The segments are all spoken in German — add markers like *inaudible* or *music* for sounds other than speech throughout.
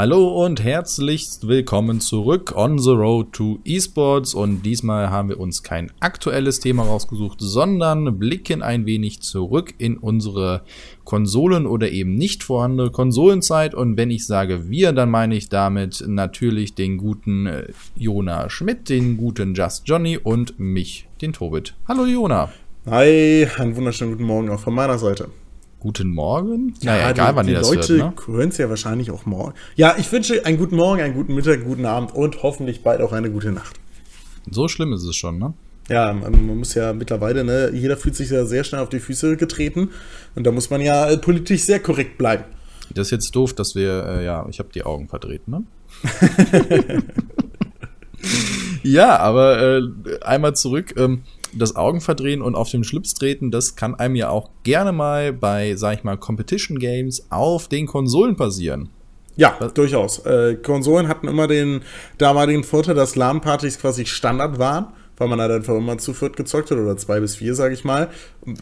Hallo und herzlichst willkommen zurück on the road to esports und diesmal haben wir uns kein aktuelles Thema rausgesucht, sondern blicken ein wenig zurück in unsere Konsolen oder eben nicht vorhandene Konsolenzeit und wenn ich sage wir, dann meine ich damit natürlich den guten äh, Jona Schmidt, den guten Just Johnny und mich, den Tobit. Hallo Jona. Hi, einen wunderschönen guten Morgen auch von meiner Seite. Guten Morgen? Ja, naja, egal, die, wann die das Leute hört, ne? hören es ja wahrscheinlich auch morgen. Ja, ich wünsche einen guten Morgen, einen guten Mittag, einen guten Abend und hoffentlich bald auch eine gute Nacht. So schlimm ist es schon, ne? Ja, man muss ja mittlerweile, ne, jeder fühlt sich ja sehr schnell auf die Füße getreten und da muss man ja äh, politisch sehr korrekt bleiben. Das ist jetzt doof, dass wir, äh, ja, ich habe die Augen verdreht, ne? *laughs* *laughs* ja, aber äh, einmal zurück. Ähm, das Augenverdrehen und auf den Schlips treten, das kann einem ja auch gerne mal bei, sag ich mal, Competition Games auf den Konsolen passieren. Ja, Was? durchaus. Äh, Konsolen hatten immer den damaligen Vorteil, dass LAN-Partys quasi Standard waren, weil man halt einfach immer zu viert gezockt hat oder zwei bis vier, sage ich mal.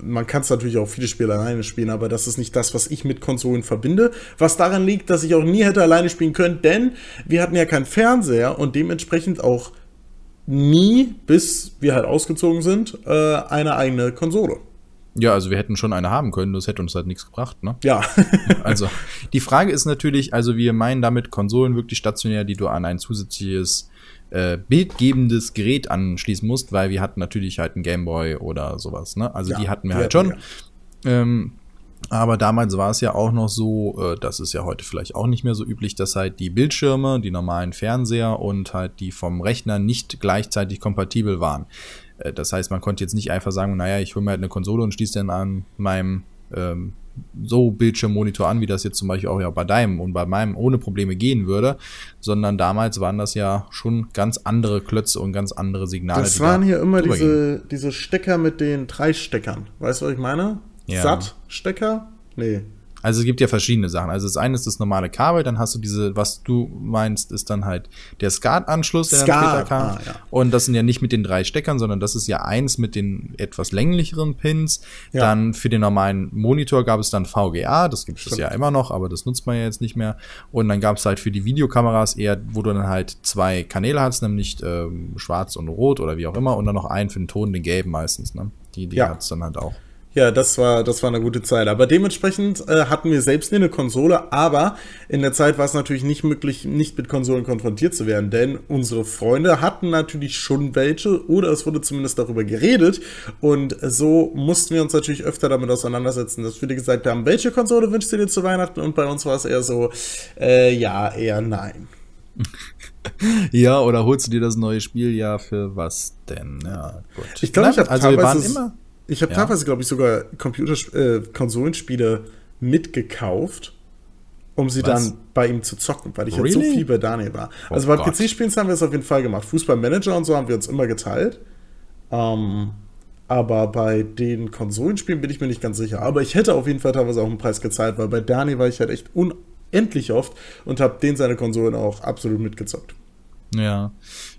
Man kann es natürlich auch viele Spiele alleine spielen, aber das ist nicht das, was ich mit Konsolen verbinde. Was daran liegt, dass ich auch nie hätte alleine spielen können, denn wir hatten ja keinen Fernseher und dementsprechend auch nie, bis wir halt ausgezogen sind, äh, eine eigene Konsole. Ja, also wir hätten schon eine haben können, das hätte uns halt nichts gebracht, ne? Ja. *laughs* also, die Frage ist natürlich, also wir meinen damit Konsolen wirklich stationär, die du an ein zusätzliches äh, bildgebendes Gerät anschließen musst, weil wir hatten natürlich halt einen Gameboy oder sowas, ne? Also ja, die hatten wir halt schon. Ja. Ähm, aber damals war es ja auch noch so, äh, das ist ja heute vielleicht auch nicht mehr so üblich, dass halt die Bildschirme, die normalen Fernseher und halt die vom Rechner nicht gleichzeitig kompatibel waren. Äh, das heißt, man konnte jetzt nicht einfach sagen, naja, ich hole mir halt eine Konsole und schließe dann an meinem ähm, so Bildschirmmonitor an, wie das jetzt zum Beispiel auch ja bei deinem und bei meinem ohne Probleme gehen würde, sondern damals waren das ja schon ganz andere Klötze und ganz andere Signale. Das waren da hier immer diese, diese Stecker mit den drei Steckern. Weißt du, was ich meine? Ja. SAT-Stecker? Nee. Also es gibt ja verschiedene Sachen. Also das eine ist das normale Kabel, dann hast du diese, was du meinst, ist dann halt der SCART-Anschluss, der Skat, dann später kam. Ah, ja. Und das sind ja nicht mit den drei Steckern, sondern das ist ja eins mit den etwas länglicheren Pins. Ja. Dann für den normalen Monitor gab es dann VGA, das gibt Stimmt. es ja immer noch, aber das nutzt man ja jetzt nicht mehr. Und dann gab es halt für die Videokameras eher, wo du dann halt zwei Kanäle hast, nämlich ähm, schwarz und rot oder wie auch immer, und dann noch einen für den Ton, den gelben meistens. Ne? Die, die ja. hat es dann halt auch. Ja, das war, das war eine gute Zeit. Aber dementsprechend äh, hatten wir selbst eine Konsole, aber in der Zeit war es natürlich nicht möglich, nicht mit Konsolen konfrontiert zu werden, denn unsere Freunde hatten natürlich schon welche oder es wurde zumindest darüber geredet und so mussten wir uns natürlich öfter damit auseinandersetzen, dass wir gesagt haben, welche Konsole wünschst du dir zu Weihnachten? Und bei uns war es eher so, äh, ja, eher nein. *laughs* ja, oder holst du dir das neue Spiel ja für was denn? Ja, gut. Ich glaube, ich habe also wir waren immer ich habe ja. teilweise, glaube ich, sogar Computer äh, Konsolenspiele mitgekauft, um sie Was? dann bei ihm zu zocken, weil ich really? halt so viel bei Daniel war. Oh also bei PC-Spielen haben wir es auf jeden Fall gemacht. Fußballmanager und so haben wir uns immer geteilt. Ähm, aber bei den Konsolenspielen bin ich mir nicht ganz sicher. Aber ich hätte auf jeden Fall teilweise auch einen Preis gezahlt, weil bei Daniel war ich halt echt unendlich oft und habe den seine Konsolen auch absolut mitgezockt. Ja.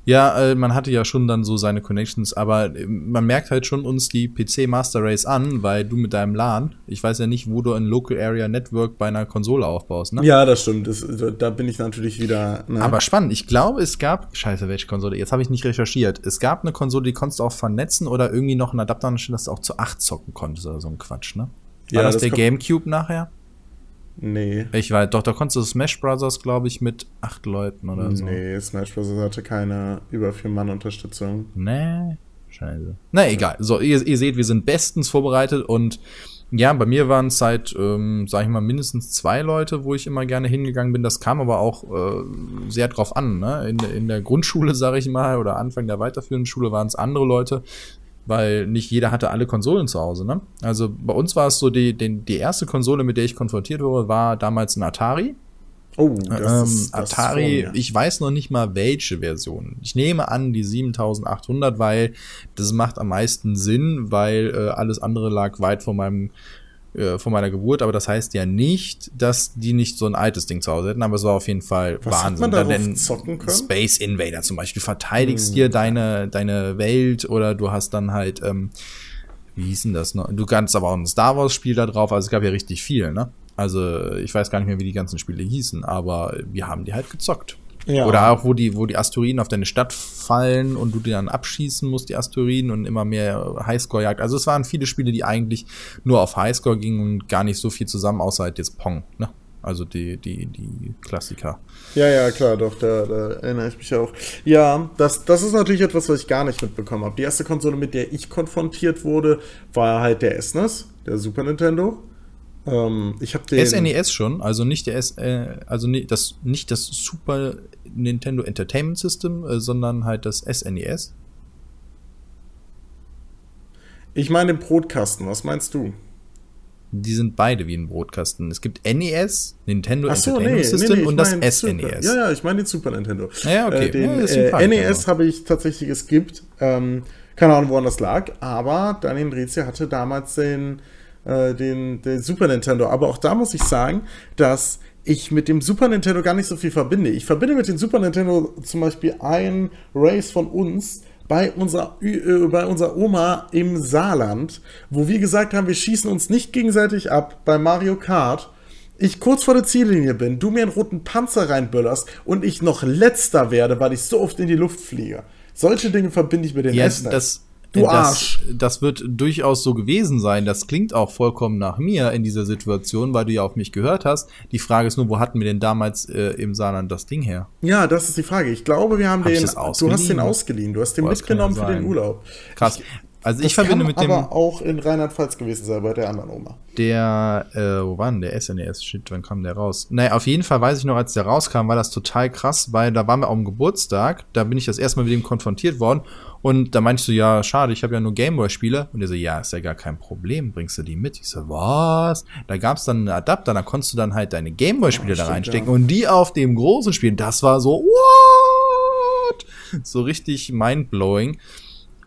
Ja, äh, man hatte ja schon dann so seine Connections, aber äh, man merkt halt schon uns die PC Master Race an, weil du mit deinem LAN, ich weiß ja nicht, wo du ein Local Area Network bei einer Konsole aufbaust, ne? Ja, das stimmt. Das, da bin ich natürlich wieder. Ne? Aber spannend. Ich glaube, es gab, scheiße, welche Konsole? Jetzt habe ich nicht recherchiert. Es gab eine Konsole, die konntest du auch vernetzen oder irgendwie noch einen Adapter anstellen, dass du auch zu 8 zocken konntest oder so ein Quatsch, ne? War ja, das, das der Gamecube nachher? Nee. Ich weiß, doch, da konntest du Smash Brothers, glaube ich, mit acht Leuten oder so. Nee, Smash Brothers hatte keine über vier Mann Unterstützung. Nee. Scheiße. Na egal. So, ihr, ihr seht, wir sind bestens vorbereitet und ja, bei mir waren es seit, ähm, sag ich mal, mindestens zwei Leute, wo ich immer gerne hingegangen bin. Das kam aber auch äh, sehr drauf an. Ne? In, in der Grundschule, *laughs* sag ich mal, oder Anfang der weiterführenden Schule waren es andere Leute weil nicht jeder hatte alle Konsolen zu Hause. Ne? Also bei uns war es so, die, die, die erste Konsole, mit der ich konfrontiert wurde, war damals ein Atari. Oh, das ähm, ist, das Atari, ist ich weiß noch nicht mal welche Version. Ich nehme an die 7800, weil das macht am meisten Sinn, weil äh, alles andere lag weit vor meinem äh, von meiner Geburt, aber das heißt ja nicht, dass die nicht so ein altes Ding zu Hause hätten, aber es war auf jeden Fall Was Wahnsinn. Hat man zocken können? Space Invader zum Beispiel. Du verteidigst hm. dir deine, deine Welt oder du hast dann halt, ähm, wie hieß denn das noch? Du kannst aber auch ein Star Wars Spiel da drauf, also es gab ja richtig viel, ne? Also ich weiß gar nicht mehr, wie die ganzen Spiele hießen, aber wir haben die halt gezockt. Ja. Oder auch, wo die, wo die Asteroiden auf deine Stadt fallen und du die dann abschießen musst, die Asteroiden und immer mehr Highscore-Jagd. Also es waren viele Spiele, die eigentlich nur auf Highscore gingen und gar nicht so viel zusammen, außer halt jetzt Pong, ne? Also die, die, die Klassiker. Ja, ja, klar, doch, da, da erinnere ich mich auch. Ja, das, das ist natürlich etwas, was ich gar nicht mitbekommen habe. Die erste Konsole, mit der ich konfrontiert wurde, war halt der SNES, der Super Nintendo. Ähm, ich habe den SNES e schon, also nicht der S, äh, also nicht das, nicht das Super Nintendo Entertainment System, äh, sondern halt das SNES. E ich meine den Brotkasten, was meinst du? Die sind beide wie ein Brotkasten. Es gibt NES, Nintendo so, Entertainment nee, System nee, nee, und das SNES. E ja, ja, ich meine den Super Nintendo. Ja, okay. Äh, den ja, äh, NES habe ich tatsächlich geskippt. Ähm, keine Ahnung, woran das lag, aber Daniel Drezia hatte damals den äh, den, den Super Nintendo. Aber auch da muss ich sagen, dass ich mit dem Super Nintendo gar nicht so viel verbinde. Ich verbinde mit dem Super Nintendo zum Beispiel ein Race von uns bei unserer, äh, bei unserer Oma im Saarland, wo wir gesagt haben, wir schießen uns nicht gegenseitig ab bei Mario Kart. Ich kurz vor der Ziellinie bin, du mir einen roten Panzer reinböllerst und ich noch letzter werde, weil ich so oft in die Luft fliege. Solche Dinge verbinde ich mit den ja, Das, Du Arsch. Das, das wird durchaus so gewesen sein. Das klingt auch vollkommen nach mir in dieser Situation, weil du ja auf mich gehört hast. Die Frage ist nur, wo hatten wir denn damals äh, im Saarland das Ding her? Ja, das ist die Frage. Ich glaube, wir haben Hab den. Du hast den ausgeliehen. Du hast den Boah, mitgenommen für den Urlaub. Krass. Also ich verbinde mit dem. aber auch in Rheinland-Pfalz gewesen sein bei der anderen Oma. Der, äh, wo war denn der SNES? Shit, wann kam der raus? Naja, auf jeden Fall weiß ich noch, als der rauskam, war das total krass, weil da waren wir am Geburtstag, da bin ich das erste Mal mit ihm konfrontiert worden und da meinte ich so, ja, schade, ich habe ja nur Gameboy-Spiele. Und er so, ja, ist ja gar kein Problem, bringst du die mit? Ich so, was? Da gab's dann einen Adapter, da konntest du dann halt deine Gameboy-Spiele oh, da reinstecken ja. und die auf dem großen spielen. Das war so, what? So richtig mindblowing.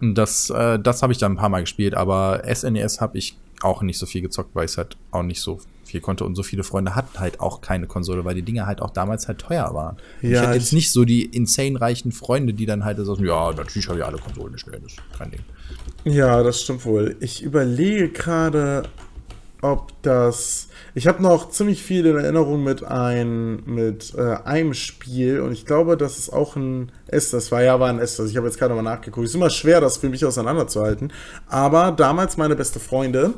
Und das, äh, das habe ich dann ein paar Mal gespielt, aber SNES habe ich auch nicht so viel gezockt, weil ich halt auch nicht so viel konnte und so viele Freunde hatten halt auch keine Konsole, weil die Dinger halt auch damals halt teuer waren. Ja, ich hatte jetzt nicht so die insane reichen Freunde, die dann halt so, ja, natürlich habe ich alle Konsolen nicht mehr, das ist kein Ding. Ja, das stimmt wohl. Ich überlege gerade, ob das. Ich habe noch ziemlich viel in Erinnerung mit, ein, mit äh, einem Spiel und ich glaube, das ist auch ein S. Das war ja war ein S. Ich habe jetzt gerade mal nachgeguckt. Ist immer schwer, das für mich auseinanderzuhalten. Aber damals meine beste Freundin,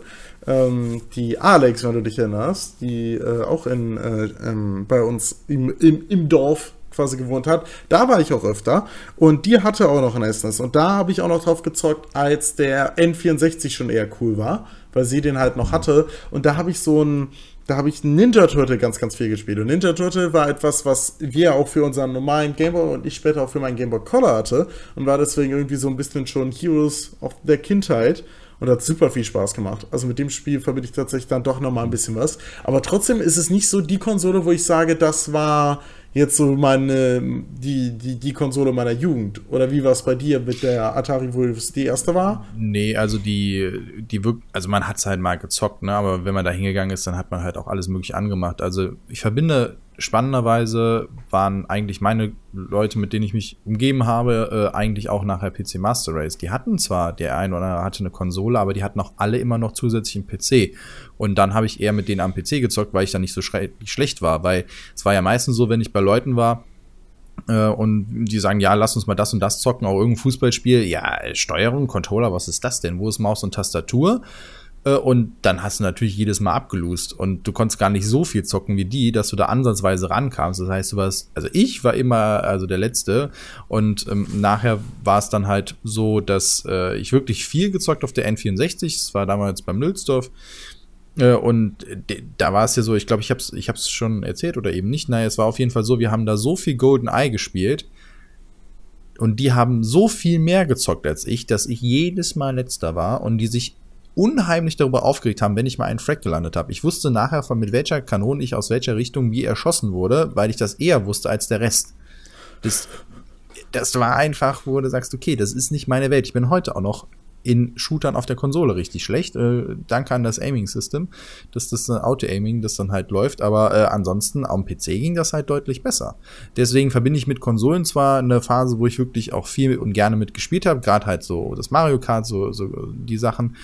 ähm, die Alex, wenn du dich erinnerst, die äh, auch in, äh, ähm, bei uns im, im, im Dorf quasi gewohnt hat. Da war ich auch öfter und die hatte auch noch ein SNES und da habe ich auch noch drauf gezockt, als der N64 schon eher cool war weil sie den halt noch hatte. Und da habe ich so ein, da habe ich Ninja Turtle ganz, ganz viel gespielt. Und Ninja Turtle war etwas, was wir auch für unseren normalen Gameboy und ich später auch für meinen Gameboy Color hatte und war deswegen irgendwie so ein bisschen schon Heroes of der Kindheit und hat super viel Spaß gemacht. Also mit dem Spiel verbinde ich tatsächlich dann doch nochmal ein bisschen was. Aber trotzdem ist es nicht so die Konsole, wo ich sage, das war jetzt so meine, die, die, die Konsole meiner Jugend? Oder wie war es bei dir mit der Atari, wo es die erste war? Nee, also die, die also man hat es halt mal gezockt, ne? Aber wenn man da hingegangen ist, dann hat man halt auch alles mögliche angemacht. Also ich verbinde spannenderweise waren eigentlich meine Leute, mit denen ich mich umgeben habe, äh, eigentlich auch nachher PC Master Race. Die hatten zwar, der eine oder andere hatte eine Konsole, aber die hatten auch alle immer noch zusätzlich einen PC. Und dann habe ich eher mit denen am PC gezockt, weil ich dann nicht so schlecht war. Weil es war ja meistens so, wenn ich bei Leuten war, äh, und die sagen, ja, lass uns mal das und das zocken, auch irgendein Fußballspiel. Ja, Steuerung, Controller, was ist das denn? Wo ist Maus und Tastatur? Äh, und dann hast du natürlich jedes Mal abgelust und du konntest gar nicht so viel zocken wie die, dass du da ansatzweise rankamst. Das heißt, du warst, also ich war immer also der Letzte und ähm, nachher war es dann halt so, dass äh, ich wirklich viel gezockt auf der N64. Das war damals beim Nülsdorf. Äh, und da war es ja so, ich glaube, ich habe es ich hab's schon erzählt oder eben nicht. Naja, es war auf jeden Fall so, wir haben da so viel Golden Eye gespielt. Und die haben so viel mehr gezockt als ich, dass ich jedes Mal letzter war und die sich unheimlich darüber aufgeregt haben, wenn ich mal einen Frack gelandet habe. Ich wusste nachher, von mit welcher Kanone ich aus welcher Richtung wie erschossen wurde, weil ich das eher wusste als der Rest. Das, das war einfach, wo du sagst, okay, das ist nicht meine Welt. Ich bin heute auch noch in Shootern auf der Konsole richtig schlecht. Äh, danke an das Aiming-System, dass das äh, Auto-Aiming, das dann halt läuft. Aber äh, ansonsten am PC ging das halt deutlich besser. Deswegen verbinde ich mit Konsolen zwar eine Phase, wo ich wirklich auch viel und gerne mitgespielt habe, gerade halt so das Mario Kart, so, so die Sachen.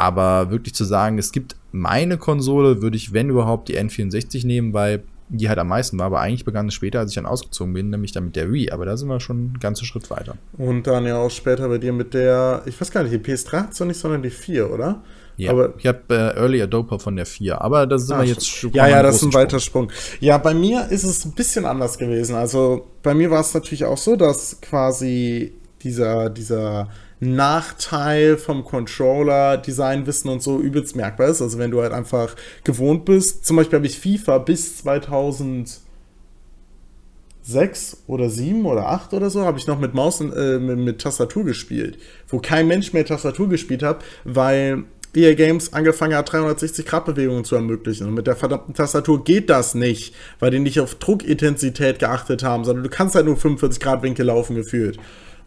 Aber wirklich zu sagen, es gibt meine Konsole würde ich, wenn überhaupt, die N64 nehmen, weil die halt am meisten war, aber eigentlich begann es später, als ich dann ausgezogen bin, nämlich dann mit der Wii, aber da sind wir schon einen ganzen Schritt weiter. Und dann ja auch später bei dir mit der, ich weiß gar nicht, die PS3 hat es nicht, sondern die 4, oder? Ja, aber ich habe äh, Early Adopter von der 4, aber das sind ah, wir jetzt schon. Ja, ja, das ist ein weiter Sprung. Ja, bei mir ist es ein bisschen anders gewesen. Also bei mir war es natürlich auch so, dass quasi dieser, dieser Nachteil vom Controller, Designwissen und so übelst merkbar ist. Also wenn du halt einfach gewohnt bist. Zum Beispiel habe ich FIFA bis 2006 oder 7 oder 8 oder so, habe ich noch mit Maus und äh, mit, mit, Tastatur gespielt. Wo kein Mensch mehr Tastatur gespielt hat, weil EA Games angefangen hat, 360 Grad Bewegungen zu ermöglichen. Und mit der verdammten Tastatur geht das nicht, weil die nicht auf Druckintensität geachtet haben, sondern du kannst halt nur 45 Grad Winkel laufen gefühlt.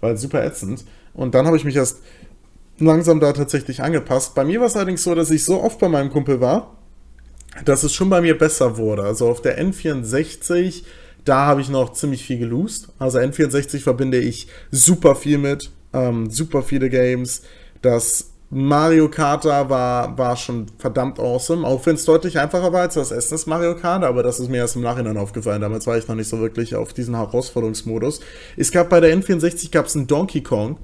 Weil super ätzend. Und dann habe ich mich erst langsam da tatsächlich angepasst. Bei mir war es allerdings so, dass ich so oft bei meinem Kumpel war, dass es schon bei mir besser wurde. Also auf der N64, da habe ich noch ziemlich viel gelost. Also N64 verbinde ich super viel mit, ähm, super viele Games. Das Mario Kart war, war schon verdammt awesome, auch wenn es deutlich einfacher war als das SNES Mario Kart, aber das ist mir erst im Nachhinein aufgefallen. Damals war ich noch nicht so wirklich auf diesen Herausforderungsmodus. Es gab bei der N64 gab es einen Donkey Kong,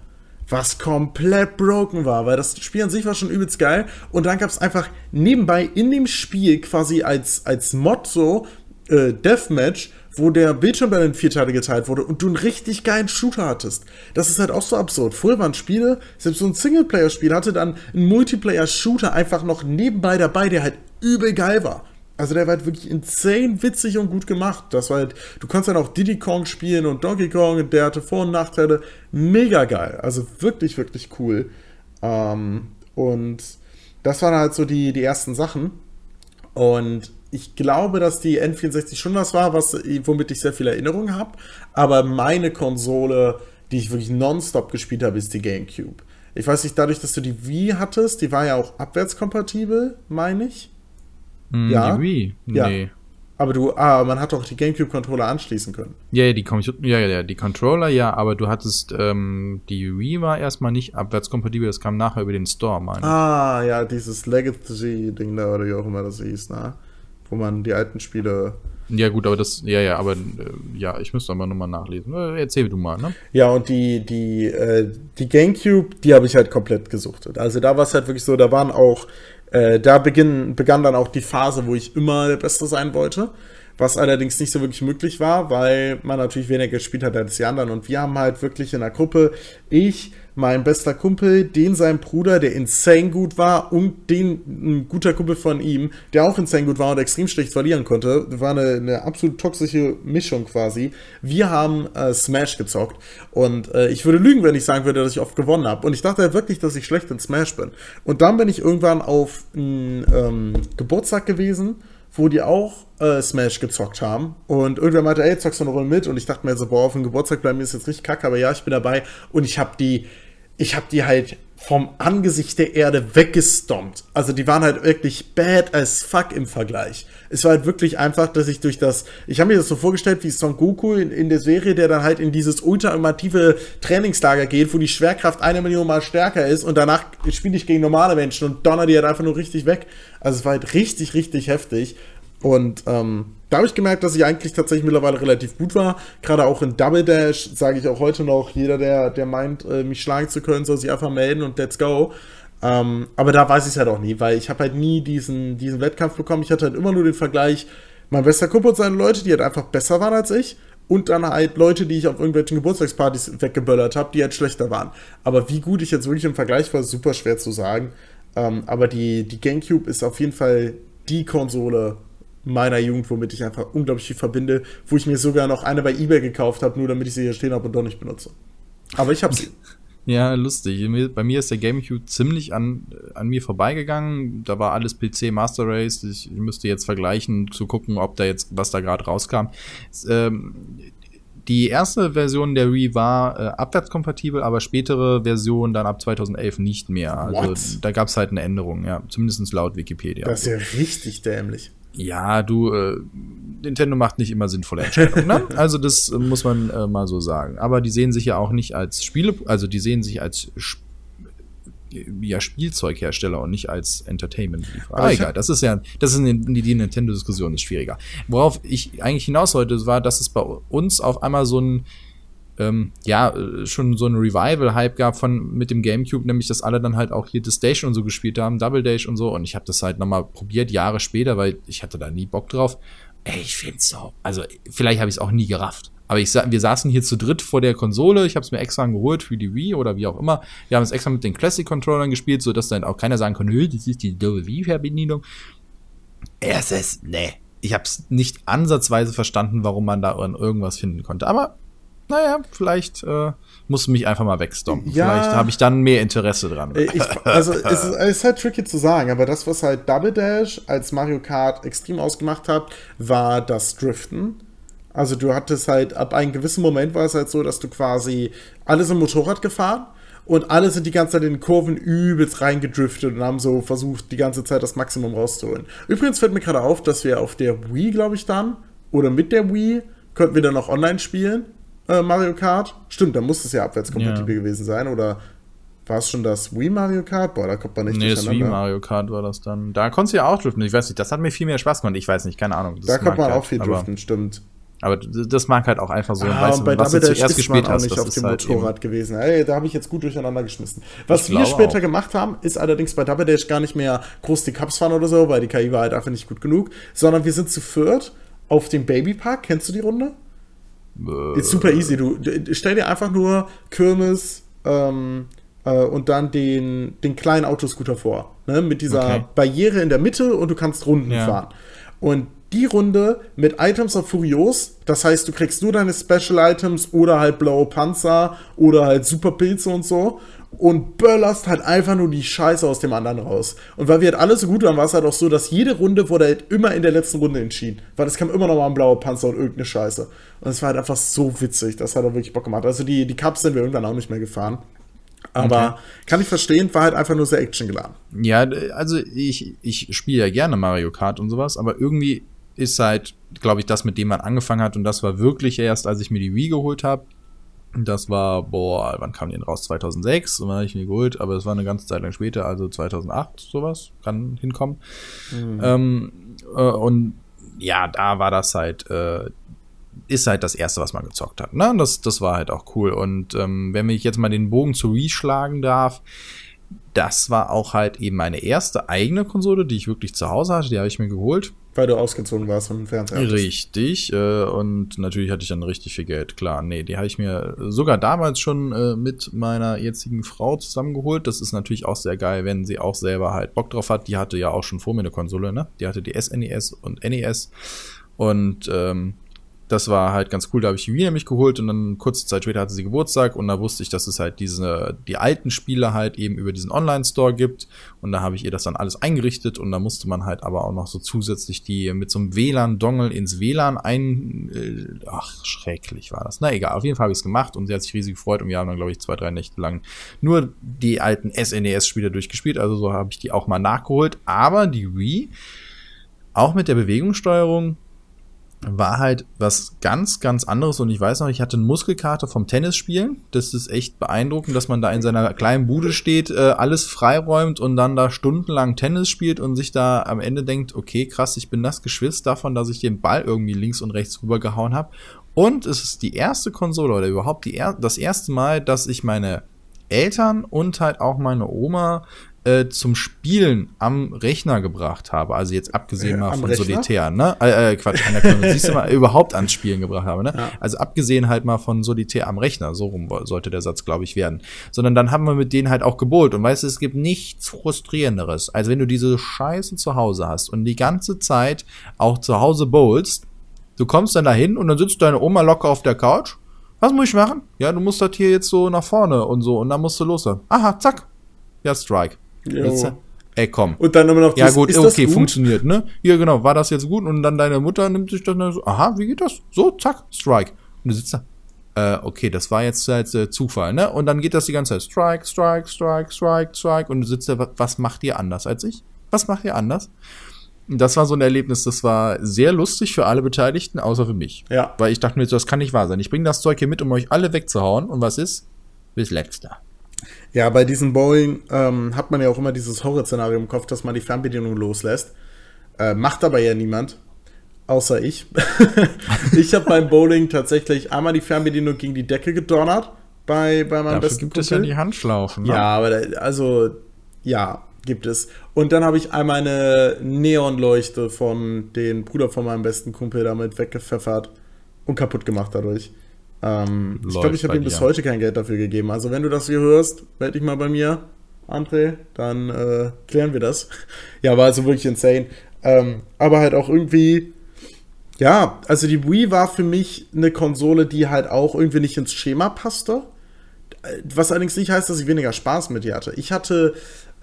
was komplett broken war, weil das Spiel an sich war schon übelst geil. Und dann gab es einfach nebenbei in dem Spiel quasi als, als Mod so äh, Deathmatch, wo der Bildschirm dann in vier Teile geteilt wurde und du einen richtig geilen Shooter hattest. Das ist halt auch so absurd. Früher waren Spiele, selbst so ein Singleplayer-Spiel hatte dann einen Multiplayer-Shooter einfach noch nebenbei dabei, der halt übel geil war. Also der war halt wirklich insane witzig und gut gemacht. Das war halt, du konntest dann auch Diddy Kong spielen und Donkey Kong und der hatte Vor- und Nachteile. Mega geil. Also wirklich, wirklich cool. Ähm, und das waren halt so die, die ersten Sachen. Und ich glaube, dass die N64 schon das war, was, womit ich sehr viel Erinnerung habe. Aber meine Konsole, die ich wirklich nonstop gespielt habe, ist die GameCube. Ich weiß nicht, dadurch, dass du die Wii hattest, die war ja auch abwärtskompatibel, meine ich. Mm, ja. Die Wii? Nee. Aber du, ah, man hat doch die GameCube-Controller anschließen können. Ja, ja, die, ja, ja, die Controller, ja, aber du hattest, ähm, die Wii war erstmal nicht abwärtskompatibel, das kam nachher über den Store, meine. Ah, ja, dieses Legacy-Ding da, oder wie auch immer das hieß, ne? Wo man die alten Spiele. Ja, gut, aber das, ja, ja, aber, äh, ja, ich müsste aber nochmal nachlesen. Äh, erzähl du mal, ne? Ja, und die, die, äh, die GameCube, die habe ich halt komplett gesuchtet. Also da war es halt wirklich so, da waren auch äh, da beginn, begann dann auch die Phase, wo ich immer der Beste sein wollte. Was allerdings nicht so wirklich möglich war, weil man natürlich weniger gespielt hat als die anderen. Und wir haben halt wirklich in der Gruppe, ich, mein bester Kumpel, den sein Bruder, der insane gut war, und den ein guter Kumpel von ihm, der auch insane gut war und extrem schlecht verlieren konnte. War eine, eine absolut toxische Mischung quasi. Wir haben äh, Smash gezockt und äh, ich würde lügen, wenn ich sagen würde, dass ich oft gewonnen habe. Und ich dachte halt wirklich, dass ich schlecht in Smash bin. Und dann bin ich irgendwann auf einen ähm, Geburtstag gewesen wo die auch äh, Smash gezockt haben. Und irgendwer meinte, ey, zockst du eine Runde mit? Und ich dachte mir so, boah, auf dem Geburtstag bleiben mir ist jetzt richtig kacke, aber ja, ich bin dabei. Und ich habe die, ich habe die halt vom Angesicht der Erde weggestompt. Also die waren halt wirklich bad as fuck im Vergleich. Es war halt wirklich einfach, dass ich durch das, ich habe mir das so vorgestellt wie Son Goku in, in, der Serie, der dann halt in dieses ultimative Trainingslager geht, wo die Schwerkraft eine Million mal stärker ist und danach spiele ich gegen normale Menschen und donner die halt einfach nur richtig weg. Also es war halt richtig, richtig heftig. Und ähm, da habe ich gemerkt, dass ich eigentlich tatsächlich mittlerweile relativ gut war. Gerade auch in Double Dash sage ich auch heute noch, jeder, der, der meint, äh, mich schlagen zu können, soll sich einfach melden und let's go. Ähm, aber da weiß ich es halt auch nie, weil ich habe halt nie diesen, diesen Wettkampf bekommen. Ich hatte halt immer nur den Vergleich, mein bester Kumpel und seine Leute, die halt einfach besser waren als ich. Und dann halt Leute, die ich auf irgendwelchen Geburtstagspartys weggeböllert habe, die halt schlechter waren. Aber wie gut ich jetzt wirklich im Vergleich war, ist super schwer zu sagen. Ähm, aber die, die GameCube ist auf jeden Fall die Konsole, meiner Jugend, womit ich einfach unglaublich viel verbinde, wo ich mir sogar noch eine bei eBay gekauft habe, nur damit ich sie hier stehen habe und doch nicht benutze. Aber ich habe sie. *laughs* Ja, lustig. Bei mir ist der GameCube ziemlich an, an mir vorbeigegangen. Da war alles PC Master Race. Ich müsste jetzt vergleichen, zu gucken, ob da jetzt, was da gerade rauskam. Ähm, die erste Version der Wii war äh, abwärtskompatibel, aber spätere Versionen dann ab 2011 nicht mehr. Also What? da gab es halt eine Änderung, ja. Zumindest laut Wikipedia. Das ist ja richtig dämlich. Ja, du, äh, Nintendo macht nicht immer sinnvolle Entscheidungen, ne? *laughs* Also das äh, muss man äh, mal so sagen. Aber die sehen sich ja auch nicht als Spiele, also die sehen sich als ja Spielzeughersteller und nicht als Entertainment. Aber ah, egal, das ist ja, das ist die, die Nintendo-Diskussion ist schwieriger. Worauf ich eigentlich hinaus wollte, war, dass es bei uns auf einmal so ein ähm, ja, schon so ein Revival-Hype gab von mit dem GameCube, nämlich dass alle dann halt auch hier The Station und so gespielt haben, Double Dash und so. Und ich habe das halt nochmal probiert, Jahre später, weil ich hatte da nie Bock drauf. Ey, ich find's so. Also, vielleicht habe ich es auch nie gerafft. Aber ich, wir saßen hier zu dritt vor der Konsole. Ich habe es mir extra geholt für die Wii oder wie auch immer. Wir haben es extra mit den Classic-Controllern gespielt, sodass dann auch keiner sagen konnte, das ist die doofe Wii-Verbindung. Es ist, nee. Ich habe es nicht ansatzweise verstanden, warum man da irgendwas finden konnte. Aber naja, vielleicht äh, muss mich einfach mal wegstompen. Ja, vielleicht habe ich dann mehr Interesse dran. Äh, ich, also es ist, es ist, halt tricky zu sagen, aber das, was halt Double Dash als Mario Kart extrem ausgemacht hat, war das Driften. Also du hattest halt, ab einem gewissen Moment war es halt so, dass du quasi alles im Motorrad gefahren und alle sind die ganze Zeit in den Kurven übelst reingedriftet und haben so versucht, die ganze Zeit das Maximum rauszuholen. Übrigens fällt mir gerade auf, dass wir auf der Wii, glaube ich, dann, oder mit der Wii, könnten wir dann noch online spielen äh, Mario Kart. Stimmt, da muss es ja abwärtskompatibel ja. gewesen sein. Oder war es schon das Wii Mario Kart? Boah, da kommt man nicht Nee, das Wii Mario Kart war das dann. Da konntest du ja auch driften. Ich weiß nicht, das hat mir viel mehr Spaß gemacht. Ich weiß nicht, keine Ahnung. Das da kommt man halt, auch viel driften, stimmt. Aber das mag halt auch einfach so. Ah, weißt, bei was Double du zuerst gespielt hast, nicht auf dem halt Motorrad gewesen. Ey, da habe ich jetzt gut durcheinander geschmissen. Was ich wir später auch. gemacht haben, ist allerdings bei Double Dash gar nicht mehr groß die Cups fahren oder so, weil die KI war halt einfach nicht gut genug, sondern wir sind zu viert auf dem Babypark. Kennst du die Runde? Äh, ist super easy. Du, stell dir einfach nur Kirmes ähm, äh, und dann den, den kleinen Autoscooter vor. Ne? Mit dieser okay. Barriere in der Mitte und du kannst Runden ja. fahren. Und die Runde mit Items of Furios, das heißt, du kriegst nur deine Special Items oder halt blaue Panzer oder halt Superpilze und so und böllerst halt einfach nur die Scheiße aus dem anderen raus. Und weil wir halt alle so gut waren, war es halt auch so, dass jede Runde wurde halt immer in der letzten Runde entschieden. Weil es kam immer noch mal ein blauer Panzer und irgendeine Scheiße. Und es war halt einfach so witzig. Das hat auch wirklich Bock gemacht. Also die, die Cups sind wir irgendwann auch nicht mehr gefahren. Aber okay. kann ich verstehen, war halt einfach nur sehr actiongeladen. Ja, also ich, ich spiele ja gerne Mario Kart und sowas, aber irgendwie ist halt, glaube ich, das, mit dem man angefangen hat. Und das war wirklich erst, als ich mir die Wii geholt habe das war, boah, wann kam die denn raus? 2006, und dann habe ich mir geholt, aber es war eine ganze Zeit lang später, also 2008 sowas, kann hinkommen. Mhm. Ähm, äh, und ja, da war das halt, äh, ist halt das erste, was man gezockt hat. Ne? Das, das war halt auch cool. Und ähm, wenn ich jetzt mal den Bogen zu Wii schlagen darf, das war auch halt eben meine erste eigene Konsole, die ich wirklich zu Hause hatte. Die habe ich mir geholt. Weil du ausgezogen warst und Fernseher Richtig. Äh, und natürlich hatte ich dann richtig viel Geld. Klar, nee, die habe ich mir sogar damals schon äh, mit meiner jetzigen Frau zusammengeholt. Das ist natürlich auch sehr geil, wenn sie auch selber halt Bock drauf hat. Die hatte ja auch schon vor mir eine Konsole, ne? Die hatte die SNES e und NES. Und ähm, das war halt ganz cool. Da habe ich die Wii nämlich geholt und dann kurze Zeit später hatte sie Geburtstag und da wusste ich, dass es halt diese, die alten Spiele halt eben über diesen Online-Store gibt. Und da habe ich ihr das dann alles eingerichtet und da musste man halt aber auch noch so zusätzlich die mit so einem WLAN-Dongle ins WLAN ein. Äh, ach, schrecklich war das. Na egal, auf jeden Fall habe ich es gemacht und sie hat sich riesig gefreut und wir haben dann, glaube ich, zwei, drei Nächte lang nur die alten SNES-Spiele durchgespielt. Also so habe ich die auch mal nachgeholt. Aber die Wii, auch mit der Bewegungssteuerung, war halt was ganz, ganz anderes. Und ich weiß noch, ich hatte eine Muskelkarte vom Tennisspielen. Das ist echt beeindruckend, dass man da in seiner kleinen Bude steht, äh, alles freiräumt und dann da stundenlang Tennis spielt und sich da am Ende denkt, okay, krass, ich bin das geschwitzt davon, dass ich den Ball irgendwie links und rechts rübergehauen habe. Und es ist die erste Konsole oder überhaupt die er das erste Mal, dass ich meine Eltern und halt auch meine Oma äh, zum Spielen am Rechner gebracht habe. Also jetzt abgesehen äh, mal von Rechner? Solitär, ne? Äh, äh, Quatsch, an der Konsole. Siehst du mal, *laughs* überhaupt ans Spielen gebracht habe, ne? Ja. Also abgesehen halt mal von Solitär am Rechner, so rum sollte der Satz, glaube ich, werden. Sondern dann haben wir mit denen halt auch gebohlt. Und weißt du, es gibt nichts Frustrierenderes, als wenn du diese Scheiße zu Hause hast und die ganze Zeit auch zu Hause bowlst. Du kommst dann dahin und dann sitzt deine Oma locker auf der Couch. Was muss ich machen? Ja, du musst das hier jetzt so nach vorne und so und dann musst du los. Aha, zack. Ja, Strike. Ey, komm. Und dann immer noch Ja, gut, okay, gut? funktioniert, ne? Ja, genau, war das jetzt gut? Und dann deine Mutter nimmt sich das dann so, aha, wie geht das? So, zack, Strike. Und du sitzt da. Äh, okay, das war jetzt halt äh, Zufall, ne? Und dann geht das die ganze Zeit. Strike, Strike, Strike, Strike, Strike. Und du sitzt da, was macht ihr anders als ich? Was macht ihr anders? Das war so ein Erlebnis, das war sehr lustig für alle Beteiligten, außer für mich. Ja. Weil ich dachte mir, das kann nicht wahr sein. Ich bringe das Zeug hier mit, um euch alle wegzuhauen. Und was ist? Bis letzter. Ja, bei diesem Bowling ähm, hat man ja auch immer dieses Horrorszenario im Kopf, dass man die Fernbedienung loslässt. Äh, macht aber ja niemand, außer ich. *laughs* ich habe beim Bowling tatsächlich einmal die Fernbedienung gegen die Decke gedonnert bei, bei meinem Dafür besten gibt Kumpel. es ja die Handschlaufen. Ne? Ja, aber da, also ja, gibt es. Und dann habe ich einmal eine Neonleuchte von den Bruder von meinem besten Kumpel damit weggepfeffert und kaputt gemacht dadurch. Ähm, ich glaube, ich habe ihm bis heute kein Geld dafür gegeben. Also wenn du das hier hörst, melde dich mal bei mir, André, dann äh, klären wir das. *laughs* ja, war also wirklich insane. Ähm, aber halt auch irgendwie, ja, also die Wii war für mich eine Konsole, die halt auch irgendwie nicht ins Schema passte. Was allerdings nicht heißt, dass ich weniger Spaß mit ihr hatte. Ich hatte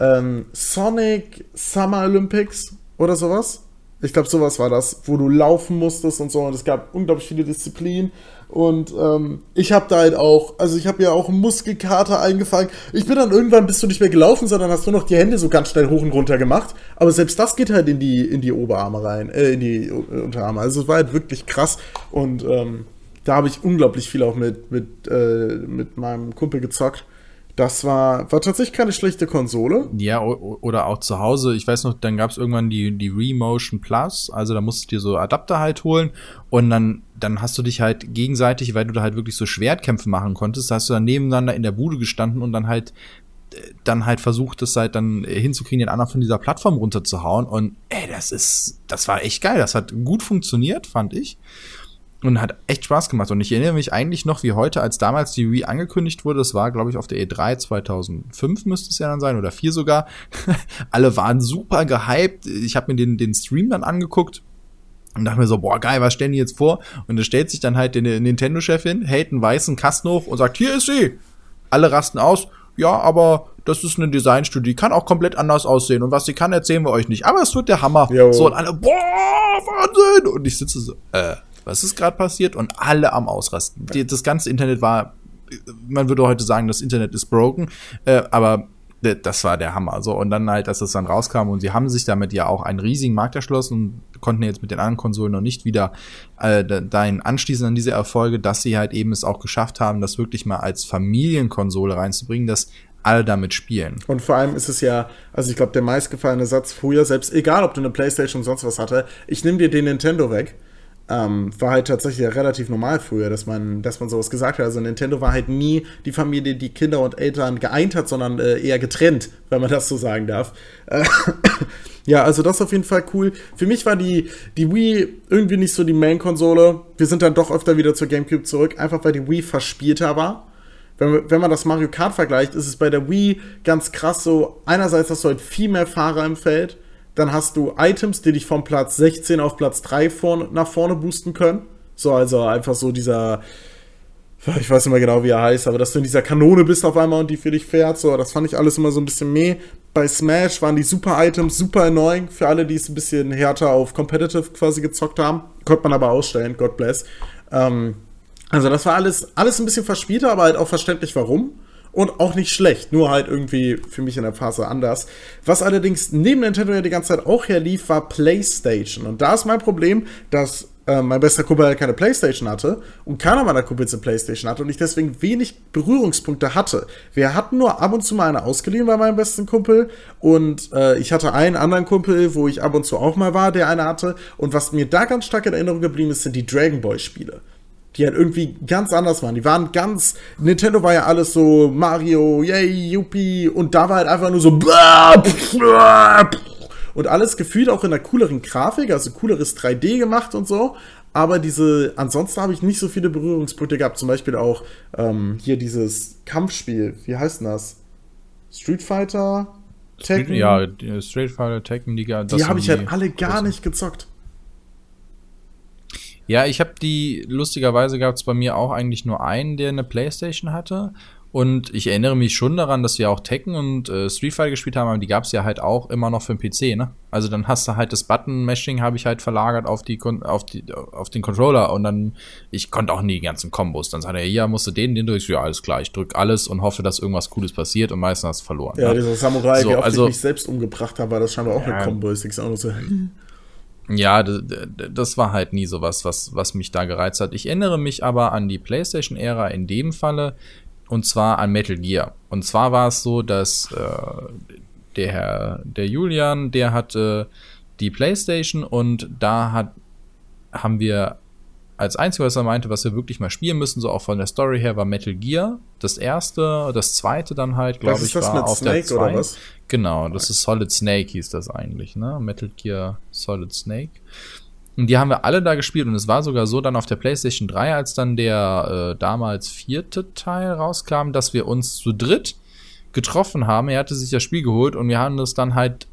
ähm, Sonic Summer Olympics oder sowas. Ich glaube, sowas war das, wo du laufen musstest und so. Und es gab unglaublich viele Disziplinen. Und ähm, ich habe da halt auch, also ich habe ja auch Muskelkater eingefangen. Ich bin dann irgendwann bist du nicht mehr gelaufen, sondern hast nur noch die Hände so ganz schnell hoch und runter gemacht. Aber selbst das geht halt in die, in die Oberarme rein, äh, in die Unterarme. Also es war halt wirklich krass. Und ähm, da habe ich unglaublich viel auch mit, mit, äh, mit meinem Kumpel gezockt. Das war, war tatsächlich keine schlechte Konsole. Ja, oder auch zu Hause. Ich weiß noch, dann gab es irgendwann die, die Remotion Plus. Also da musst du dir so Adapter halt holen. Und dann, dann hast du dich halt gegenseitig, weil du da halt wirklich so Schwertkämpfe machen konntest, hast du dann nebeneinander in der Bude gestanden und dann halt dann halt versucht, es halt dann hinzukriegen, den anderen von dieser Plattform runterzuhauen. Und ey, das ist, das war echt geil. Das hat gut funktioniert, fand ich. Und hat echt Spaß gemacht. Und ich erinnere mich eigentlich noch wie heute, als damals die Wii angekündigt wurde. Das war, glaube ich, auf der E3 2005 müsste es ja dann sein oder 4 sogar. *laughs* Alle waren super gehypt. Ich habe mir den, den Stream dann angeguckt und dachte mir so, boah, geil, was stellen die jetzt vor? Und da stellt sich dann halt der Nintendo-Chef hin, hält einen weißen Kasten hoch und sagt, hier ist sie. Alle rasten aus. Ja, aber das ist eine Designstudie, die kann auch komplett anders aussehen. Und was sie kann, erzählen wir euch nicht. Aber es wird der Hammer. Jo. So, und alle, boah, Wahnsinn! Und ich sitze so, äh, was ist gerade passiert? Und alle am Ausrasten. Die, das ganze Internet war, man würde heute sagen, das Internet ist broken, äh, aber das war der Hammer. So, und dann halt, dass das dann rauskam und sie haben sich damit ja auch einen riesigen Markt erschlossen und konnten jetzt mit den anderen Konsolen noch nicht wieder äh, dahin anschließen an diese Erfolge, dass sie halt eben es auch geschafft haben, das wirklich mal als Familienkonsole reinzubringen, dass alle damit spielen. Und vor allem ist es ja, also ich glaube, der meistgefallene Satz früher, selbst egal ob du eine Playstation sonst was hatte, ich nehme dir den Nintendo weg ähm, war halt tatsächlich ja relativ normal früher, dass man, dass man sowas gesagt hat. Also Nintendo war halt nie die Familie, die Kinder und Eltern geeint hat, sondern äh, eher getrennt, wenn man *laughs* das so sagen darf. Äh, *clears throat* ja, also das ist auf jeden Fall cool. Für mich war die, die Wii irgendwie nicht so die Main-Konsole. Wir sind dann doch öfter wieder zur GameCube zurück, einfach weil die Wii verspielter war. Wenn, wenn man das Mario Kart vergleicht, ist es bei der Wii ganz krass so, einerseits hast du halt viel mehr Fahrer im Feld, dann hast du Items, die dich von Platz 16 auf Platz 3 vorne, nach vorne boosten können. So, also einfach so dieser, ich weiß nicht mehr genau, wie er heißt, aber dass du in dieser Kanone bist auf einmal und die für dich fährt. So, das fand ich alles immer so ein bisschen meh. Bei Smash waren die super Items super annoying für alle, die es ein bisschen härter auf Competitive quasi gezockt haben. Konnte man aber ausstellen, God bless. Ähm, also das war alles, alles ein bisschen verspielter, aber halt auch verständlich warum und auch nicht schlecht, nur halt irgendwie für mich in der Phase anders. Was allerdings neben Nintendo ja die ganze Zeit auch herlief, war PlayStation. Und da ist mein Problem, dass äh, mein bester Kumpel halt keine Playstation hatte und keiner meiner Kumpels eine Playstation hatte und ich deswegen wenig Berührungspunkte hatte. Wir hatten nur ab und zu mal eine ausgeliehen bei meinem besten Kumpel und äh, ich hatte einen anderen Kumpel, wo ich ab und zu auch mal war, der eine hatte. Und was mir da ganz stark in Erinnerung geblieben ist, sind die Dragon Ball Spiele die halt irgendwie ganz anders waren. Die waren ganz. Nintendo war ja alles so Mario, yay, yuppie. Und da war halt einfach nur so. Und alles gefühlt auch in einer cooleren Grafik, also cooleres 3D gemacht und so. Aber diese, ansonsten habe ich nicht so viele Berührungspunkte gehabt. Zum Beispiel auch ähm, hier dieses Kampfspiel. Wie heißt denn das? Street Fighter? Tekken? Street, ja, Street Fighter, Tekken, die, die habe ich halt alle gar nicht gezockt. Ja, ich habe die, lustigerweise gab es bei mir auch eigentlich nur einen, der eine Playstation hatte. Und ich erinnere mich schon daran, dass wir auch Tekken und äh, Street Fighter gespielt haben, aber die gab es ja halt auch immer noch für den PC, ne? Also dann hast du halt das Button-Mashing habe ich halt verlagert auf die, auf die, auf den Controller und dann, ich konnte auch nie die ganzen Kombos. Dann sagt er, ja, musst du den, den durch, ja, alles klar, ich drück alles und hoffe, dass irgendwas Cooles passiert und meistens hast du verloren. Ja, ne? dieser Samurai, so, wie oft also, ich mich selbst umgebracht habe, war das scheinbar auch ja, eine Combo, ist nichts anderes. *laughs* Ja, das war halt nie so was, was, was mich da gereizt hat. Ich erinnere mich aber an die PlayStation-Ära in dem Falle, und zwar an Metal Gear. Und zwar war es so, dass äh, der Herr, der Julian, der hatte die Playstation und da hat, haben wir als einzige, was er meinte, was wir wirklich mal spielen müssen, so auch von der Story her, war Metal Gear. Das erste, das zweite dann halt, glaube ich, war auf Snake der 2. Genau, das ist Solid Snake hieß das eigentlich, ne? Metal Gear Solid Snake. Und die haben wir alle da gespielt und es war sogar so dann auf der PlayStation 3, als dann der äh, damals vierte Teil rauskam, dass wir uns zu dritt getroffen haben. Er hatte sich das Spiel geholt und wir haben das dann halt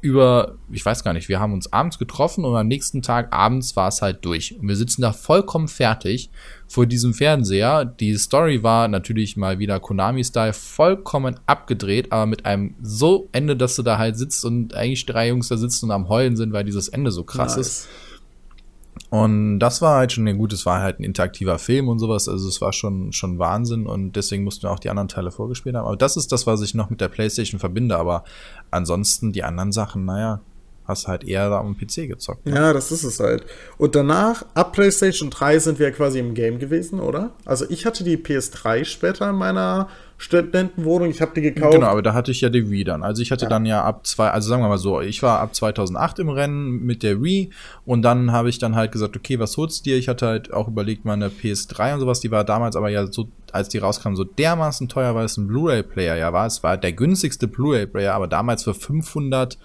über, ich weiß gar nicht, wir haben uns abends getroffen und am nächsten Tag abends war es halt durch. Und wir sitzen da vollkommen fertig vor diesem Fernseher. Die Story war natürlich mal wieder Konami-Style vollkommen abgedreht, aber mit einem so Ende, dass du da halt sitzt und eigentlich drei Jungs da sitzen und am Heulen sind, weil dieses Ende so krass nice. ist. Und das war halt schon, ja gut, es war halt ein interaktiver Film und sowas, also es war schon, schon Wahnsinn und deswegen mussten wir auch die anderen Teile vorgespielt haben. Aber das ist das, was ich noch mit der Playstation verbinde, aber ansonsten die anderen Sachen, naja, hast halt eher da am PC gezockt. Ne? Ja, das ist es halt. Und danach, ab PlayStation 3 sind wir quasi im Game gewesen, oder? Also ich hatte die PS3 später in meiner Studentenwohnung. Ich habe die gekauft. Genau, aber da hatte ich ja die Wii dann. Also ich hatte ja. dann ja ab zwei, also sagen wir mal so, ich war ab 2008 im Rennen mit der Wii und dann habe ich dann halt gesagt, okay, was holst du dir? Ich hatte halt auch überlegt, meine PS3 und sowas, die war damals aber ja so, als die rauskam, so dermaßen teuer, weil es ein Blu-ray-Player ja war. Es war der günstigste Blu-ray-Player, aber damals für 500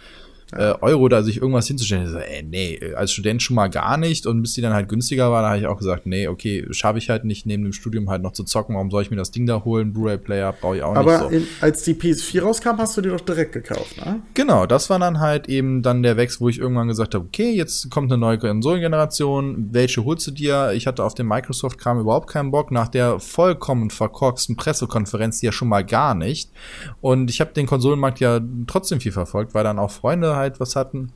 äh, Euro da sich irgendwas hinzustellen. So, ey, nee, als Student schon mal gar nicht. Und bis die dann halt günstiger war, da habe ich auch gesagt, nee, okay, schaffe ich halt nicht, neben dem Studium halt noch zu zocken. Warum soll ich mir das Ding da holen? Blu-ray-Player brauche ich auch Aber nicht. Aber so. als die PS4 rauskam, hast du die doch direkt gekauft, ne? Genau, das war dann halt eben dann der Wechsel, wo ich irgendwann gesagt habe, okay, jetzt kommt eine neue Konsolengeneration. Welche holst du dir? Ich hatte auf den Microsoft-Kram überhaupt keinen Bock. Nach der vollkommen verkorksten Pressekonferenz ja schon mal gar nicht. Und ich habe den Konsolenmarkt ja trotzdem viel verfolgt, weil dann auch Freunde halt was hatten.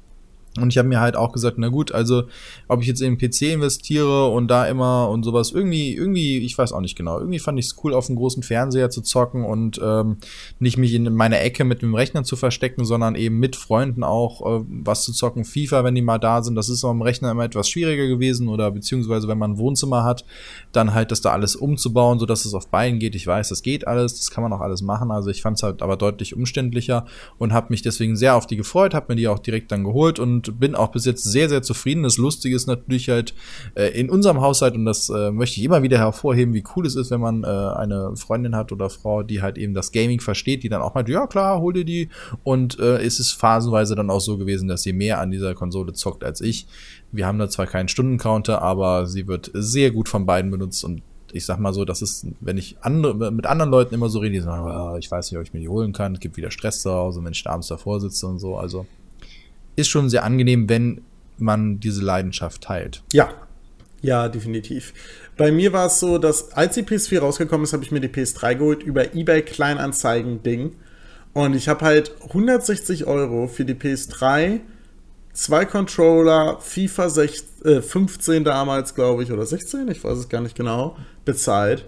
Und ich habe mir halt auch gesagt, na gut, also ob ich jetzt in den PC investiere und da immer und sowas, irgendwie, irgendwie, ich weiß auch nicht genau, irgendwie fand ich es cool, auf einem großen Fernseher zu zocken und ähm, nicht mich in meiner Ecke mit dem Rechner zu verstecken, sondern eben mit Freunden auch äh, was zu zocken. FIFA, wenn die mal da sind, das ist am Rechner immer etwas schwieriger gewesen oder beziehungsweise wenn man ein Wohnzimmer hat, dann halt das da alles umzubauen, sodass es auf Beinen geht. Ich weiß, das geht alles, das kann man auch alles machen. Also ich fand es halt aber deutlich umständlicher und habe mich deswegen sehr auf die gefreut, habe mir die auch direkt dann geholt und bin auch bis jetzt sehr, sehr zufrieden. Das Lustige ist natürlich halt äh, in unserem Haushalt, und das äh, möchte ich immer wieder hervorheben, wie cool es ist, wenn man äh, eine Freundin hat oder Frau, die halt eben das Gaming versteht, die dann auch meint, ja klar, hol dir die. Und äh, es ist phasenweise dann auch so gewesen, dass sie mehr an dieser Konsole zockt als ich. Wir haben da zwar keinen Stundencounter, aber sie wird sehr gut von beiden benutzt und ich sag mal so, das ist, wenn ich andere, mit anderen Leuten immer so rede, die sagen, oh, ich weiß nicht, ob ich mir die holen kann, es gibt wieder Stress zu Hause, wenn ich da abends davor sitze und so. Also ist schon sehr angenehm, wenn man diese Leidenschaft teilt. Ja, ja, definitiv. Bei mir war es so, dass als die PS4 rausgekommen ist, habe ich mir die PS3 geholt über eBay Kleinanzeigen Ding. Und ich habe halt 160 Euro für die PS3, zwei Controller, FIFA 16, äh, 15 damals, glaube ich, oder 16, ich weiß es gar nicht genau, bezahlt.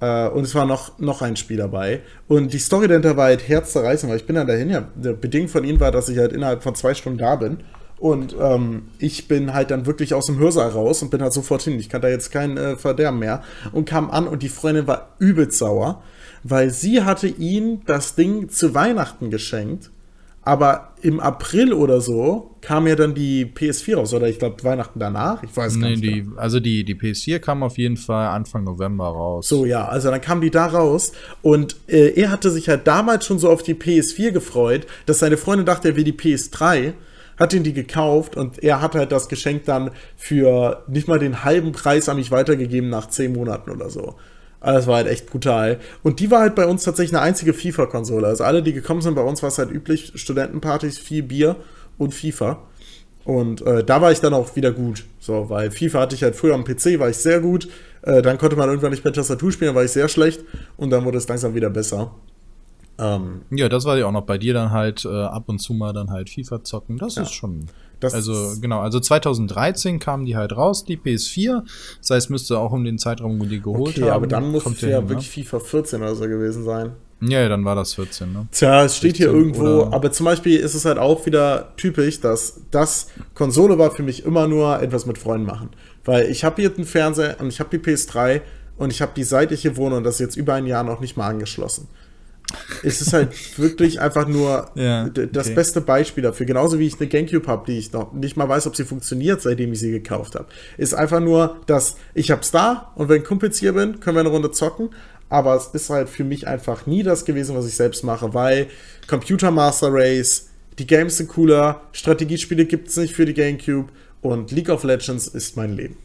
Äh, und es war noch, noch ein Spiel dabei. Und die Story dahinter war halt herzzerreißend, weil ich bin dann dahin, ja, der Bedingung von ihnen war, dass ich halt innerhalb von zwei Stunden da bin. Und ähm, ich bin halt dann wirklich aus dem Hörsaal raus und bin halt sofort hin. Ich kann da jetzt kein äh, Verderben mehr. Und kam an und die Freundin war übelst sauer, weil sie hatte ihn das Ding zu Weihnachten geschenkt aber im April oder so kam ja dann die PS4 raus, oder ich glaube Weihnachten danach. Ich weiß nee, nicht. Die, genau. Also die, die PS4 kam auf jeden Fall Anfang November raus. So, ja, also dann kam die da raus und äh, er hatte sich halt damals schon so auf die PS4 gefreut, dass seine Freundin dachte, er will die PS3 hat ihn die gekauft und er hat halt das Geschenk dann für nicht mal den halben Preis an mich weitergegeben nach zehn Monaten oder so. Also das war halt echt brutal. Und die war halt bei uns tatsächlich eine einzige FIFA-Konsole. Also alle, die gekommen sind, bei uns war es halt üblich, Studentenpartys, viel Bier und FIFA. Und äh, da war ich dann auch wieder gut. So, weil FIFA hatte ich halt früher am PC, war ich sehr gut. Äh, dann konnte man irgendwann nicht mehr Tastatur spielen, war ich sehr schlecht. Und dann wurde es langsam wieder besser. Ähm, ja, das war ja auch noch bei dir dann halt äh, ab und zu mal dann halt FIFA zocken. Das ja. ist schon. Das also genau, also 2013 kamen die halt raus, die PS4. Das heißt, müsste auch um den Zeitraum, wo die geholt okay, haben. aber dann muss es ja hin, ne? wirklich ne? FIFA 14 oder so gewesen sein. Ja, dann war das 14, ne? Tja, es steht hier irgendwo, aber zum Beispiel ist es halt auch wieder typisch, dass das Konsole war für mich immer nur etwas mit Freunden machen. Weil ich habe hier einen Fernseher und ich habe die PS3 und ich habe die seit ich hier wohne und das jetzt über ein Jahr noch nicht mal angeschlossen. Es ist halt wirklich einfach nur ja, okay. das beste Beispiel dafür. Genauso wie ich eine Gamecube habe, die ich noch nicht mal weiß, ob sie funktioniert, seitdem ich sie gekauft habe. Ist einfach nur, dass ich hab's da und wenn Kumpels hier bin, können wir eine Runde zocken. Aber es ist halt für mich einfach nie das gewesen, was ich selbst mache, weil Computer Master Race, die Games sind cooler, Strategiespiele gibt's nicht für die Gamecube und League of Legends ist mein Leben.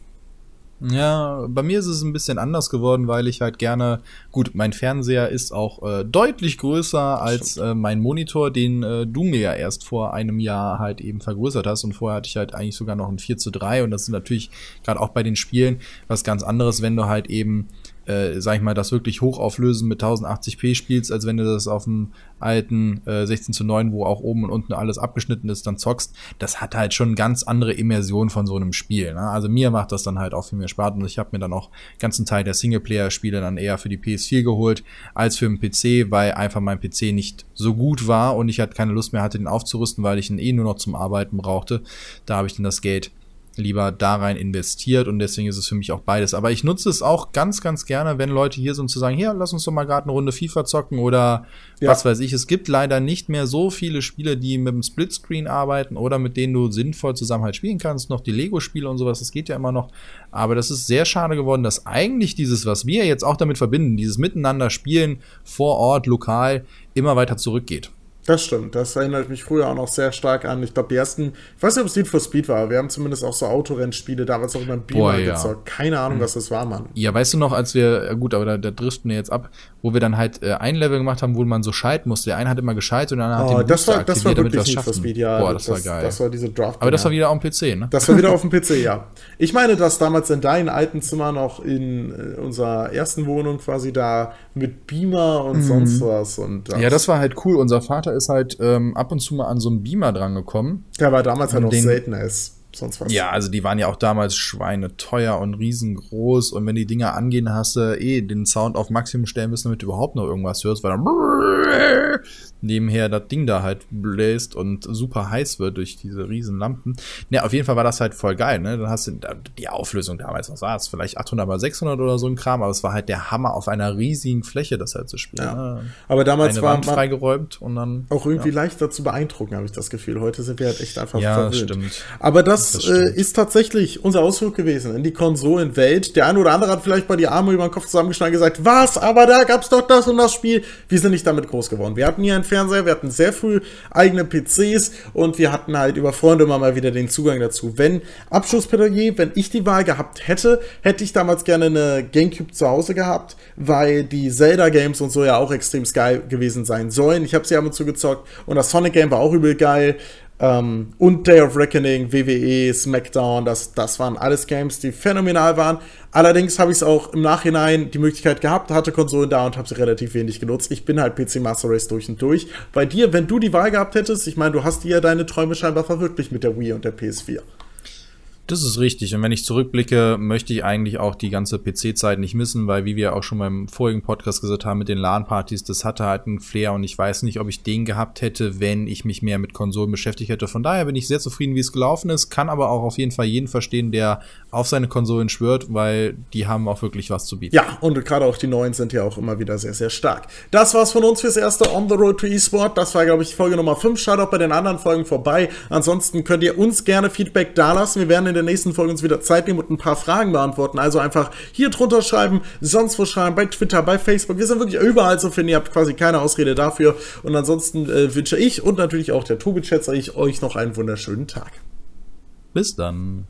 Ja, bei mir ist es ein bisschen anders geworden, weil ich halt gerne, gut, mein Fernseher ist auch äh, deutlich größer als äh, mein Monitor, den äh, du mir ja erst vor einem Jahr halt eben vergrößert hast. Und vorher hatte ich halt eigentlich sogar noch ein 4 zu 3 und das ist natürlich gerade auch bei den Spielen was ganz anderes, wenn du halt eben äh, sag ich mal, das wirklich hochauflösen mit 1080p spielst, als wenn du das auf dem alten äh, 16 zu 9, wo auch oben und unten alles abgeschnitten ist, dann zockst. Das hat halt schon ganz andere Immersion von so einem Spiel. Ne? Also mir macht das dann halt auch viel mehr Spaß und ich habe mir dann auch ganzen Teil der Singleplayer-Spiele dann eher für die PS4 geholt als für den PC, weil einfach mein PC nicht so gut war und ich halt keine Lust mehr hatte, den aufzurüsten, weil ich ihn eh nur noch zum Arbeiten brauchte. Da habe ich dann das Geld lieber da rein investiert und deswegen ist es für mich auch beides. Aber ich nutze es auch ganz, ganz gerne, wenn Leute hier sind zu sagen, hier, lass uns doch mal gerade eine Runde FIFA zocken oder ja. was weiß ich. Es gibt leider nicht mehr so viele Spiele, die mit dem Splitscreen arbeiten oder mit denen du sinnvoll zusammen halt spielen kannst. Noch die Lego-Spiele und sowas, das geht ja immer noch. Aber das ist sehr schade geworden, dass eigentlich dieses, was wir jetzt auch damit verbinden, dieses Miteinander spielen vor Ort, lokal, immer weiter zurückgeht. Das stimmt, das erinnert mich früher auch noch sehr stark an. Ich glaube, die ersten, ich weiß nicht, ob es Need for Speed war, aber wir haben zumindest auch so Autorennspiele damals auch immer im Beamer ja. gezockt. Keine Ahnung, mhm. was das war, Mann. Ja, weißt du noch, als wir, gut, aber da, da driften wir jetzt ab, wo wir dann halt äh, ein Level gemacht haben, wo man so schalten musste. Der eine hat immer geschaltet und der andere oh, hat den das war, das war wirklich Need for Speed, ja. Boah, das, das, war geil. Das war diese Draft. Aber das war wieder auf dem PC, ne? Das war wieder auf dem PC, ja. Ich meine, dass damals in deinem alten Zimmer noch in äh, unserer ersten Wohnung quasi da mit Beamer und mhm. sonst was. Und das ja, das war halt cool. Unser Vater ist halt ähm, ab und zu mal an so einem Beamer dran gekommen. Der war damals halt noch seltener ist sonst was. Ja, also die waren ja auch damals Schweine teuer und riesengroß und wenn die Dinger angehen, hast du eh den Sound auf Maximum stellen müssen, damit du überhaupt noch irgendwas hörst, weil dann nebenher das Ding da halt bläst und super heiß wird durch diese riesen Lampen. Ja, auf jeden Fall war das halt voll geil, ne? Dann hast du die Auflösung damals, was war es? Vielleicht 800 mal 600 oder so ein Kram, aber es war halt der Hammer auf einer riesigen Fläche, das halt zu spielen. Ja. Ne? Aber damals war man freigeräumt und dann auch irgendwie ja. leichter zu beeindrucken, habe ich das Gefühl. Heute sind wir halt echt einfach ja, verwöhnt. stimmt. Aber das, das äh, ist tatsächlich unser Ausflug gewesen in die Konsolenwelt. Der eine oder andere hat vielleicht bei die Arme über den Kopf zusammengeschlagen und gesagt, was? Aber da gab's doch das und das Spiel. Wir sind nicht damit groß geworden. Wir hatten hier einen Fernseher, wir hatten sehr früh eigene PCs und wir hatten halt über Freunde immer mal wieder den Zugang dazu. Wenn Abschlussplädoyer, wenn ich die Wahl gehabt hätte, hätte ich damals gerne eine Gamecube zu Hause gehabt, weil die Zelda-Games und so ja auch extrem geil gewesen sein sollen. Ich habe sie ab und zu gezockt und das Sonic-Game war auch übel geil. Ähm, und Day of Reckoning, WWE, SmackDown, das, das waren alles Games, die phänomenal waren. Allerdings habe ich es auch im Nachhinein die Möglichkeit gehabt, hatte Konsolen da und habe sie relativ wenig genutzt. Ich bin halt PC Master Race durch und durch. Bei dir, wenn du die Wahl gehabt hättest, ich meine, du hast dir ja deine Träume scheinbar verwirklicht mit der Wii und der PS4. Das ist richtig. Und wenn ich zurückblicke, möchte ich eigentlich auch die ganze PC-Zeit nicht missen, weil wie wir auch schon beim vorigen Podcast gesagt haben mit den LAN-Partys, das hatte halt einen Flair und ich weiß nicht, ob ich den gehabt hätte, wenn ich mich mehr mit Konsolen beschäftigt hätte. Von daher bin ich sehr zufrieden, wie es gelaufen ist, kann aber auch auf jeden Fall jeden verstehen, der auf seine Konsolen schwört, weil die haben auch wirklich was zu bieten. Ja, und gerade auch die neuen sind ja auch immer wieder sehr, sehr stark. Das war's von uns fürs erste On the Road to eSport. Das war, glaube ich, Folge Nummer 5. Schaut auch bei den anderen Folgen vorbei. Ansonsten könnt ihr uns gerne Feedback dalassen. Wir werden in der nächsten Folge uns wieder Zeit nehmen und ein paar Fragen beantworten. Also einfach hier drunter schreiben, sonst wo schreiben, bei Twitter, bei Facebook. Wir sind wirklich überall zu finden. Ihr habt quasi keine Ausrede dafür. Und ansonsten äh, wünsche ich und natürlich auch der Tobi schätze ich euch noch einen wunderschönen Tag. Bis dann.